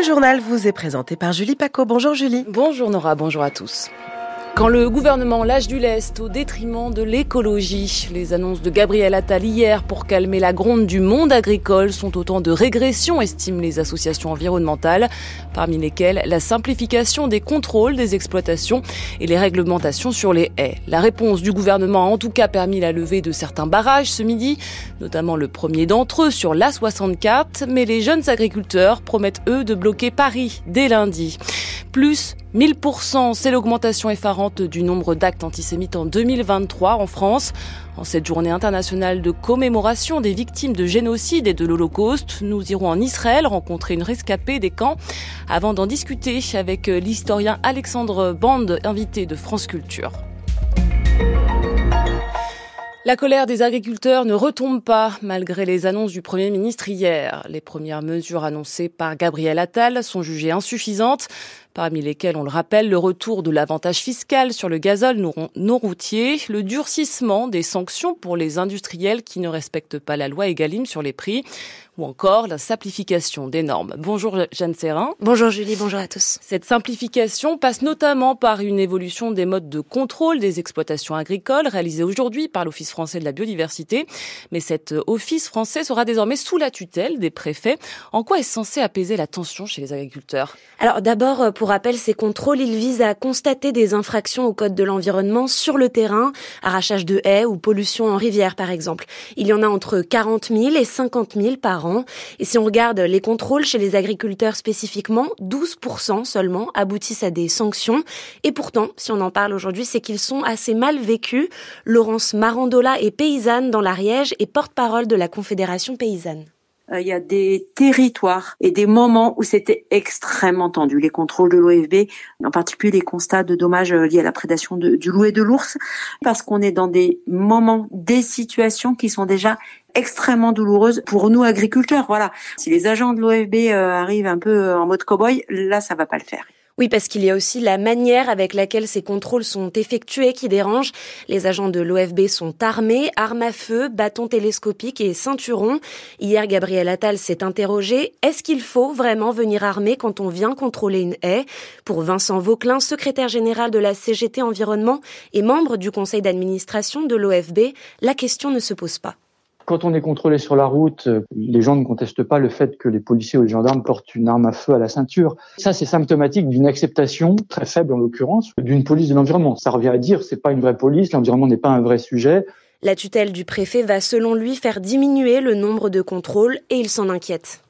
Le journal vous est présenté par Julie Paco. Bonjour Julie. Bonjour Nora, bonjour à tous. Quand le gouvernement lâche du lest au détriment de l'écologie, les annonces de Gabriel Attal hier pour calmer la gronde du monde agricole sont autant de régressions, estiment les associations environnementales, parmi lesquelles la simplification des contrôles des exploitations et les réglementations sur les haies. La réponse du gouvernement a en tout cas permis la levée de certains barrages ce midi, notamment le premier d'entre eux sur l'A64, mais les jeunes agriculteurs promettent eux de bloquer Paris dès lundi. Plus 1000%, c'est l'augmentation effarante du nombre d'actes antisémites en 2023 en France. En cette journée internationale de commémoration des victimes de génocide et de l'Holocauste, nous irons en Israël rencontrer une rescapée des camps avant d'en discuter avec l'historien Alexandre Bande, invité de France Culture. La colère des agriculteurs ne retombe pas malgré les annonces du Premier ministre hier. Les premières mesures annoncées par Gabriel Attal sont jugées insuffisantes parmi lesquels, on le rappelle, le retour de l'avantage fiscal sur le gazole non routier, le durcissement des sanctions pour les industriels qui ne respectent pas la loi Egalim sur les prix, ou encore la simplification des normes. Bonjour Jeanne Serrin. Bonjour Julie, bonjour à tous. Cette simplification passe notamment par une évolution des modes de contrôle des exploitations agricoles réalisée aujourd'hui par l'Office français de la biodiversité. Mais cet office français sera désormais sous la tutelle des préfets. En quoi est censé apaiser la tension chez les agriculteurs? Alors d'abord, pour rappel, ces contrôles, ils visent à constater des infractions au code de l'environnement sur le terrain, arrachage de haies ou pollution en rivière par exemple. Il y en a entre 40 000 et 50 000 par an. Et si on regarde les contrôles chez les agriculteurs spécifiquement, 12% seulement aboutissent à des sanctions. Et pourtant, si on en parle aujourd'hui, c'est qu'ils sont assez mal vécus. Laurence Marandola est paysanne dans l'Ariège et porte-parole de la Confédération paysanne. Euh, il y a des territoires et des moments où c'était extrêmement tendu. Les contrôles de l'OFB, en particulier les constats de dommages euh, liés à la prédation du loup et de l'ours, parce qu'on est dans des moments, des situations qui sont déjà extrêmement douloureuses pour nous agriculteurs. Voilà. Si les agents de l'OFB euh, arrivent un peu en mode cow-boy, là, ça va pas le faire. Oui, parce qu'il y a aussi la manière avec laquelle ces contrôles sont effectués qui dérange. Les agents de l'OFB sont armés, armes à feu, bâtons télescopiques et ceinturons. Hier, Gabriel Attal s'est interrogé, est-ce qu'il faut vraiment venir armé quand on vient contrôler une haie? Pour Vincent Vauclin, secrétaire général de la CGT Environnement et membre du conseil d'administration de l'OFB, la question ne se pose pas. Quand on est contrôlé sur la route, euh, les gens ne contestent pas le fait que les policiers ou les gendarmes portent une arme à feu à la ceinture. Ça, c'est symptomatique d'une acceptation, très faible en l'occurrence, d'une police de l'environnement. Ça revient à dire, c'est pas une vraie police, l'environnement n'est pas un vrai sujet. La tutelle du préfet va, selon lui, faire diminuer le nombre de contrôles et il s'en inquiète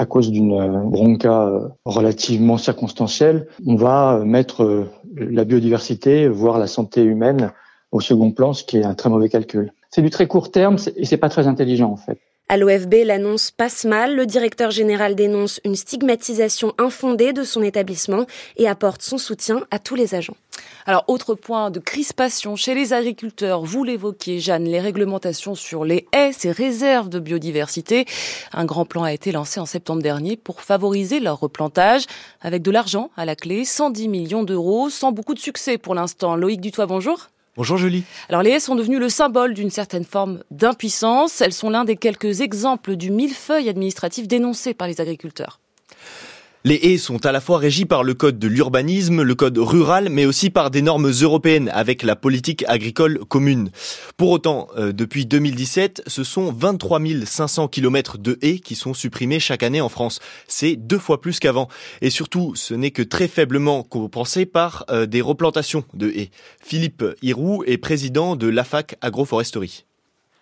à cause d'une euh, bronca euh, relativement circonstancielle, on va mettre la biodiversité, voire la santé humaine au second plan, ce qui est un très mauvais calcul. C'est du très court terme et c'est pas très intelligent en fait. À l'OFB, l'annonce passe mal. Le directeur général dénonce une stigmatisation infondée de son établissement et apporte son soutien à tous les agents. Alors, autre point de crispation chez les agriculteurs, vous l'évoquiez, Jeanne, les réglementations sur les haies, ces réserves de biodiversité. Un grand plan a été lancé en septembre dernier pour favoriser leur replantage, avec de l'argent à la clé, 110 millions d'euros, sans beaucoup de succès pour l'instant. Loïc Dutoit, bonjour. Bonjour Julie. Alors les haies sont devenues le symbole d'une certaine forme d'impuissance. Elles sont l'un des quelques exemples du millefeuille administratif dénoncé par les agriculteurs. Les haies sont à la fois régies par le code de l'urbanisme, le code rural, mais aussi par des normes européennes avec la politique agricole commune. Pour autant, euh, depuis 2017, ce sont 23 500 km de haies qui sont supprimés chaque année en France. C'est deux fois plus qu'avant. Et surtout, ce n'est que très faiblement compensé par euh, des replantations de haies. Philippe Hiroux est président de l'AFAC Agroforesterie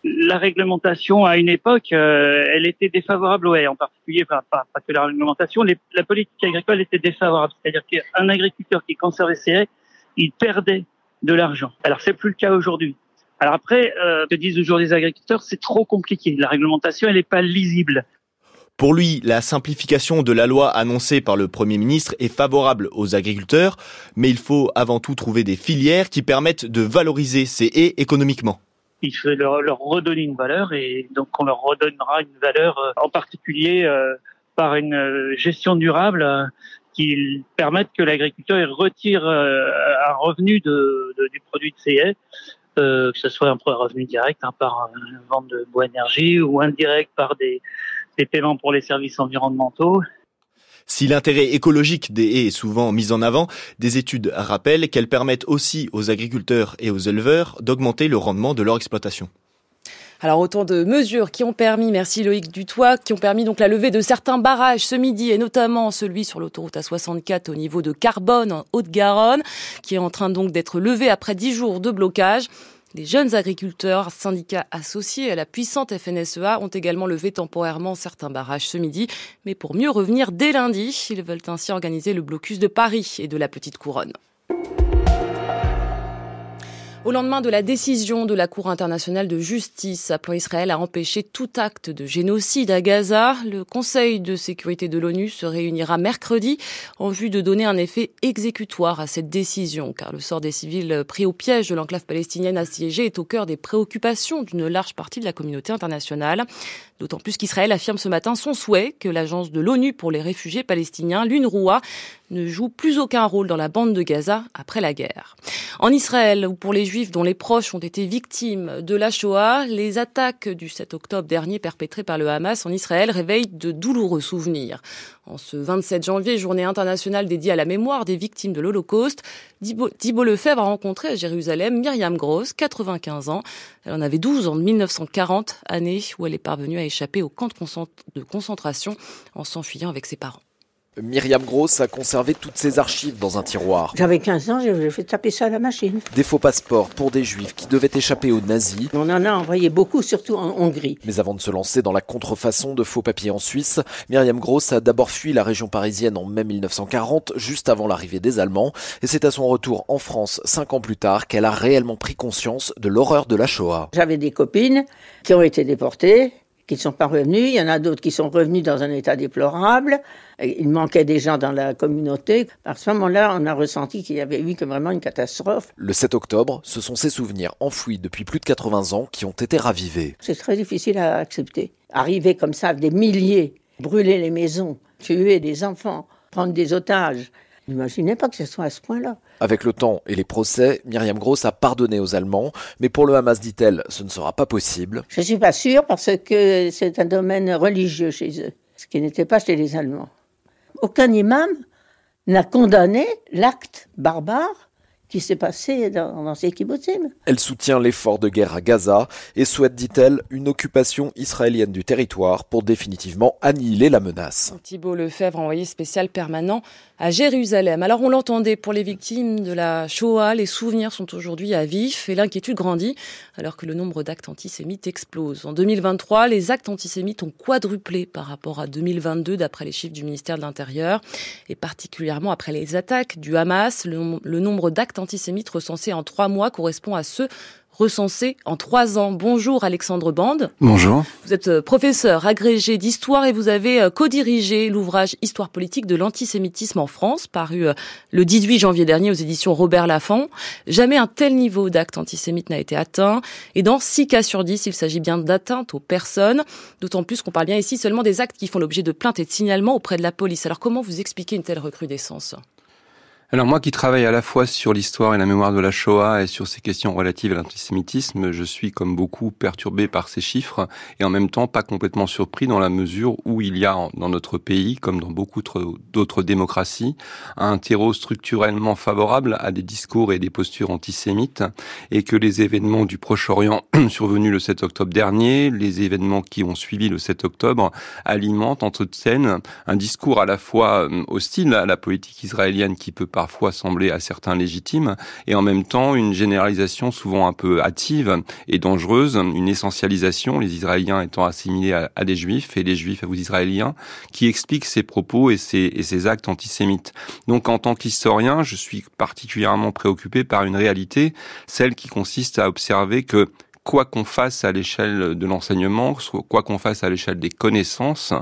la réglementation à une époque, euh, elle était défavorable aux haies, en particulier, pas, que la réglementation, la politique agricole était défavorable. C'est-à-dire qu'un agriculteur qui conservait ses haies, il perdait de l'argent. Alors c'est plus le cas aujourd'hui. Alors après, euh, que disent aujourd'hui les agriculteurs, c'est trop compliqué. La réglementation, elle n'est pas lisible. Pour lui, la simplification de la loi annoncée par le Premier ministre est favorable aux agriculteurs, mais il faut avant tout trouver des filières qui permettent de valoriser ces haies économiquement il faut leur, redonner une valeur et donc on leur redonnera une valeur euh, en particulier euh, par une euh, gestion durable qui permette que l'agriculteur retire un revenu de, du produit de haies, que ce soit un revenu direct hein, par une vente de bois énergie ou indirect par des paiements pour les services environnementaux Si l'intérêt écologique des haies est souvent mis en avant, des études rappellent qu'elles permettent aussi aux agriculteurs et aux éleveurs d'augmenter le rendement de leur exploitation. Alors autant de mesures qui ont permis, merci Loïc Dutoit, qui ont permis donc la levée de certains barrages ce midi et notamment celui sur l'autoroute A64 au niveau de Carbone en Haute-Garonne, qui est en train donc d'être levé après dix jours de blocage. Les jeunes agriculteurs, syndicats associés à la puissante FNSEA, ont également levé temporairement certains barrages ce midi, mais pour mieux revenir dès lundi, ils veulent ainsi organiser le blocus de Paris et de la Petite Couronne. Au lendemain de la décision de la Cour internationale de justice appelant Israël à empêcher tout acte de génocide à Gaza, le Conseil de sécurité de l'ONU se réunira mercredi en vue de donner un effet exécutoire à cette décision, car le sort des civils pris au piège de l'enclave palestinienne assiégée est au cœur des préoccupations d'une large partie de la communauté internationale. D'autant plus qu'Israël affirme ce matin son souhait que l'agence de l'ONU pour les réfugiés palestiniens, l'UNRWA, ne joue plus aucun rôle dans la bande de Gaza après la guerre. En Israël, ou pour les Juifs dont les proches ont été victimes de la Shoah, les attaques du 7 octobre dernier perpétrées par le Hamas en Israël réveillent de douloureux souvenirs. En ce 27 janvier, journée internationale dédiée à la mémoire des victimes de l'Holocauste, Thibault Lefebvre a rencontré à Jérusalem Myriam Gross, 95 ans. Elle en avait 12 en 1940, année où elle est parvenue à échapper au camp de concentration en s'enfuyant avec ses parents. Myriam Gross a conservé toutes ses archives dans un tiroir. J'avais 15 ans, j'ai fait taper ça à la machine. Des faux passeports pour des juifs qui devaient échapper aux nazis. On en a envoyé beaucoup, surtout en Hongrie. Mais avant de se lancer dans la contrefaçon de faux papiers en Suisse, Myriam Gross a d'abord fui la région parisienne en mai 1940, juste avant l'arrivée des Allemands. Et c'est à son retour en France, cinq ans plus tard, qu'elle a réellement pris conscience de l'horreur de la Shoah. J'avais des copines qui ont été déportées, qui ne sont pas revenus. Il y en a d'autres qui sont revenus dans un état déplorable. Il manquait des gens dans la communauté. À ce moment-là, on a ressenti qu'il y avait eu vraiment une catastrophe. Le 7 octobre, ce sont ces souvenirs enfouis depuis plus de 80 ans qui ont été ravivés. C'est très difficile à accepter. Arriver comme ça, des milliers, brûler les maisons, tuer des enfants, prendre des otages. N'imaginez pas que ce soit à ce point-là. Avec le temps et les procès, Myriam Gross a pardonné aux Allemands, mais pour le Hamas, dit-elle, ce ne sera pas possible. Je ne suis pas sûre parce que c'est un domaine religieux chez eux, ce qui n'était pas chez les Allemands. Aucun imam n'a condamné l'acte barbare qui s'est passé dans, dans ces kibbutzim. Elle soutient l'effort de guerre à Gaza et souhaite, dit-elle, une occupation israélienne du territoire pour définitivement annihiler la menace. Thibault Lefebvre, envoyé spécial permanent à Jérusalem. Alors on l'entendait, pour les victimes de la Shoah, les souvenirs sont aujourd'hui à vif et l'inquiétude grandit alors que le nombre d'actes antisémites explose. En 2023, les actes antisémites ont quadruplé par rapport à 2022 d'après les chiffres du ministère de l'Intérieur et particulièrement après les attaques du Hamas, le, le nombre d'actes antisémites recensés en trois mois correspond à ceux recensés en trois ans. Bonjour Alexandre Bande. Bonjour. Vous êtes euh, professeur agrégé d'histoire et vous avez euh, co-dirigé l'ouvrage Histoire politique de l'antisémitisme en France, paru euh, le 18 janvier dernier aux éditions Robert Laffont. Jamais un tel niveau d'acte antisémite n'a été atteint. Et dans six cas sur 10, il s'agit bien d'atteinte aux personnes. D'autant plus qu'on parle bien ici seulement des actes qui font l'objet de plaintes et de signalements auprès de la police. Alors comment vous expliquez une telle recrudescence? Alors moi qui travaille à la fois sur l'histoire et la mémoire de la Shoah et sur ces questions relatives à l'antisémitisme, je suis comme beaucoup perturbé par ces chiffres et en même temps pas complètement surpris dans la mesure où il y a dans notre pays, comme dans beaucoup d'autres démocraties, un terreau structurellement favorable à des discours et des postures antisémites et que les événements du Proche-Orient survenus le 7 octobre dernier, les événements qui ont suivi le 7 octobre alimentent, entretiennent un discours à la fois euh, hostile à la politique israélienne qui peut parfois sembler à certains légitimes, et en même temps une généralisation souvent un peu hâtive et dangereuse, une essentialisation, les Israéliens étant assimilés à, des Juifs et les Juifs vous Israéliens, qui explique ces propos et ces, et ces actes antisémites. Donc en tant qu'historien, je suis particulièrement préoccupé par une réalité, celle qui consiste à observer que quoi qu'on fasse à l'échelle de l'enseignement, quoi qu'on fasse à l'échelle des connaissances,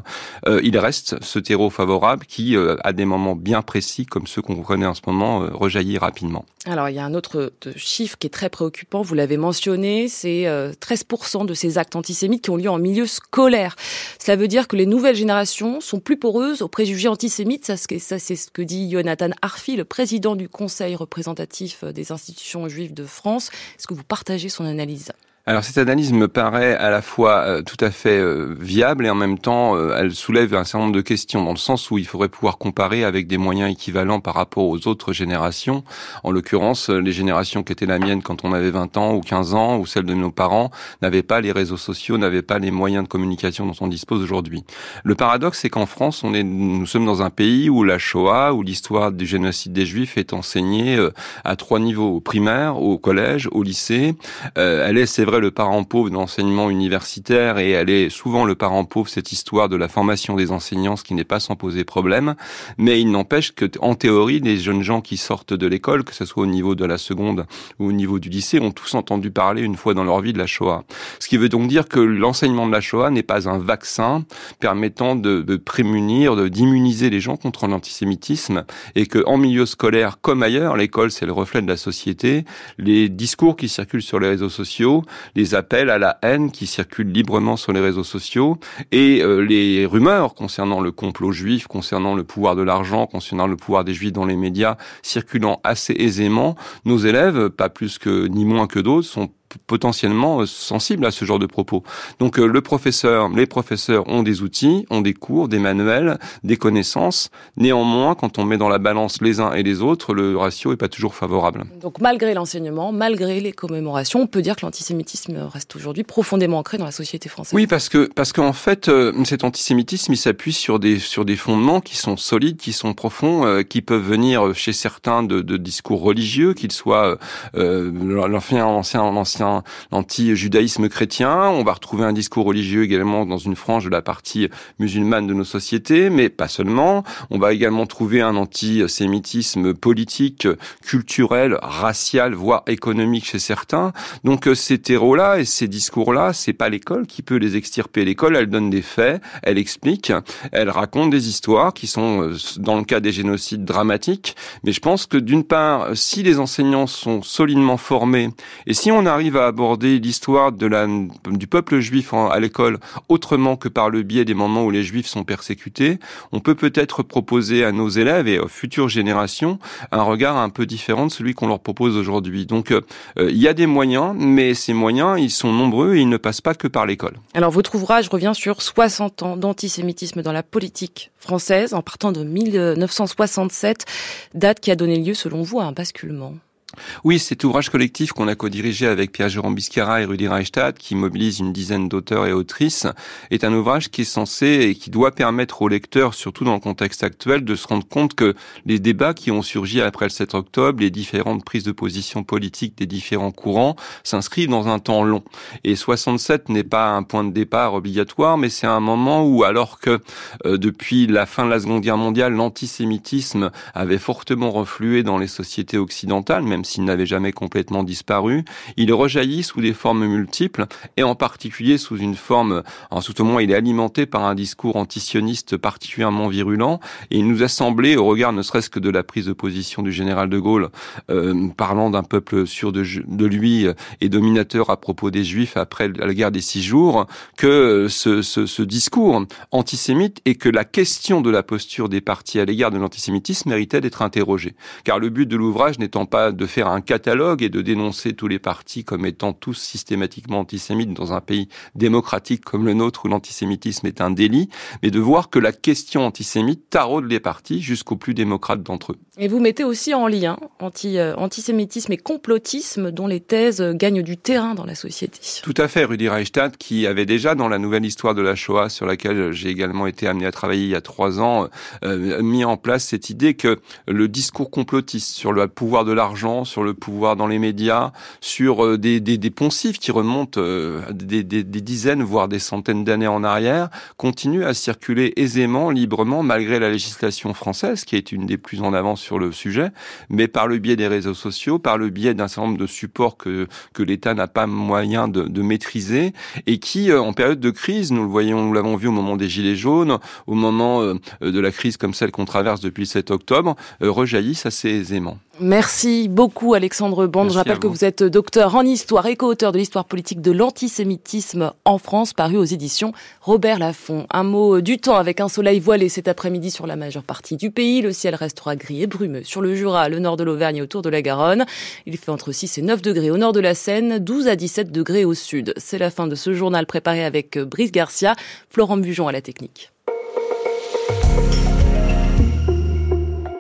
euh, il reste ce terreau favorable qui, euh, à des moments bien précis, comme ceux qu'on connaît en ce moment, euh, rejaillit rapidement. Alors, il y a un autre chiffre qui est très préoccupant, vous l'avez mentionné, c'est 13% de ces actes antisémites qui ont lieu en milieu scolaire. Cela veut dire que les nouvelles générations sont plus poreuses aux préjugés antisémites, ça, c'est ce que dit Jonathan Arfi, le président du Conseil représentatif des institutions juives de France. Est-ce que vous partagez son analyse? Alors cette analyse me paraît à la fois euh, tout à fait euh, viable et en même temps euh, elle soulève un certain nombre de questions dans le sens où il faudrait pouvoir comparer avec des moyens équivalents par rapport aux autres générations. En l'occurrence, les générations qui étaient la mienne quand on avait 20 ans ou 15 ans ou celles de nos parents n'avaient pas les réseaux sociaux, n'avaient pas les moyens de communication dont on dispose aujourd'hui. Le paradoxe c'est qu'en France, on est nous sommes dans un pays où la Shoah, où l'histoire du génocide des Juifs est enseignée à trois niveaux, au primaire, au collège, au lycée. elle est c'est vrai le parent pauvre d'enseignement universitaire et elle est souvent le parent pauvre cette histoire de la formation des enseignants, ce qui n'est pas sans poser problème. Mais il n'empêche que, en théorie, les jeunes gens qui sortent de l'école, que ce soit au niveau de la seconde ou au niveau du lycée, ont tous entendu parler une fois dans leur vie de la Shoah. Ce qui veut donc dire que l'enseignement de la Shoah n'est pas un vaccin permettant de, de prémunir, de d'immuniser les gens contre l'antisémitisme et que en milieu scolaire comme ailleurs, l'école c'est le reflet de la société, les discours qui circulent sur les réseaux sociaux, les appels à la haine qui circulent librement sur les réseaux sociaux et euh, les rumeurs concernant le complot juif, concernant le pouvoir de l'argent, concernant le pouvoir des juifs dans les médias circulant assez aisément, nos élèves, pas plus que ni moins que d'autres, sont potentiellement euh, sensibles à ce genre de propos. Donc euh, le professeur, les professeurs ont des outils, ont des cours, des manuels, des connaissances. Néanmoins, quand on met dans la balance les uns et les autres, le ratio est pas toujours favorable. Donc malgré l'enseignement, malgré les commémorations, on peut dire que l'antisémitisme reste aujourd'hui profondément ancré dans la société française. Oui, parce que parce qu'en fait, euh, cet antisémitisme, il s'appuie sur des sur des fondements qui sont solides, qui sont profonds, qui peuvent venir chez certains de, de discours religieux, qu'ils soient euh, l'ancien ancien ancien l'anti-judaïsme chrétien. On va retrouver un discours religieux également dans une frange de la partie musulmane de nos sociétés, mais pas seulement. On va également trouver un antisémitisme politique, culturel, racial, voire économique chez certains. Donc euh, ces terreaux-là et ces discours-là, c'est pas l'école qui peut les extirper. L'école, elle donne des faits, elle explique, elle raconte des histoires qui sont, euh, dans le cas des génocides, dramatiques. Mais je pense que d'une part, si les enseignants sont solidement formés et si on arrive va aborder l'histoire du peuple juif à l'école autrement que par le biais des moments où les juifs sont persécutés, on peut peut-être proposer à nos élèves et aux futures générations un regard un peu différent de celui qu'on leur propose aujourd'hui. Donc euh, il y a des moyens, mais ces moyens, ils sont nombreux et ils ne passent pas que par l'école. Alors votre ouvrage revient sur 60 ans d'antisémitisme dans la politique française en partant de 1967, date qui a donné lieu selon vous à un basculement. Oui, cet ouvrage collectif qu'on a co-dirigé avec Pierre-Jérôme Biscara et Rudy Reichstadt, qui mobilise une dizaine d'auteurs et autrices, est un ouvrage qui est censé et qui doit permettre aux lecteurs, surtout dans le contexte actuel, de se rendre compte que les débats qui ont surgi après le 7 octobre, les différentes prises de position politiques des différents courants, s'inscrivent dans un temps long. Et 67 n'est pas un point de départ obligatoire, mais c'est un moment où, alors que euh, depuis la fin de la Seconde Guerre mondiale, l'antisémitisme avait fortement reflué dans les sociétés occidentales, même s'il n'avait jamais complètement disparu. Il rejaillit sous des formes multiples et en particulier sous une forme, en tout au moins il est alimenté par un discours antisioniste particulièrement virulent et il nous a semblé, au regard ne serait-ce que de la prise de position du général de Gaulle, euh, parlant d'un peuple sûr de, lui et dominateur à propos des juifs après la guerre des six jours, que ce, ce, ce discours antisémite et que la question de la posture des partis à l'égard de l'antisémitisme méritait d'être interrogée. Car le but de l'ouvrage n'étant pas de faire un catalogue et de dénoncer tous les partis comme étant tous systématiquement antisémites dans un pays démocratique comme le nôtre où l'antisémitisme est un délit, mais de voir que la question antisémite taraude les partis jusqu'aux plus démocrates d'entre eux. Et vous mettez aussi en lien anti, euh, antisémitisme et complotisme dont les thèses gagnent du terrain dans la société. Tout à fait, Rudy Reichstadt, qui avait déjà dans la nouvelle histoire de la Shoah, sur laquelle j'ai également été amené à travailler il y a trois ans, euh, mis en place cette idée que le discours complotiste sur le pouvoir de l'argent, sur le pouvoir dans les médias, sur euh, des, des, des poncifs qui remontent euh, des, des, des, dizaines, voire des centaines d'années en arrière, continuent à circuler aisément, librement, malgré la législation française, qui est une des plus en avance sur le sujet, mais par le biais des réseaux sociaux, par le biais d'un certain nombre de supports que, l'État n'a pas moyen de, maîtriser, et qui, euh, en période de crise, nous le voyons, nous l'avons vu au moment des Gilets jaunes, au moment de la crise comme celle qu'on traverse depuis le 7 octobre, rejaillissent assez aisément. Merci beaucoup Alexandre Bond. Je rappelle que vous êtes docteur en histoire et co-auteur de l'histoire politique de l'antisémitisme en France, paru aux éditions Robert Laffont. Un mot du temps avec un soleil voilé cet après-midi sur la majeure partie du pays. Le ciel restera gris et brumeux sur le Jura, le nord de l'Auvergne et autour de la Garonne. Il fait entre 6 et 9 degrés au nord de la Seine, 12 à 17 degrés au sud. C'est la fin de ce journal préparé avec Brice Garcia, Florent Bujon à la technique.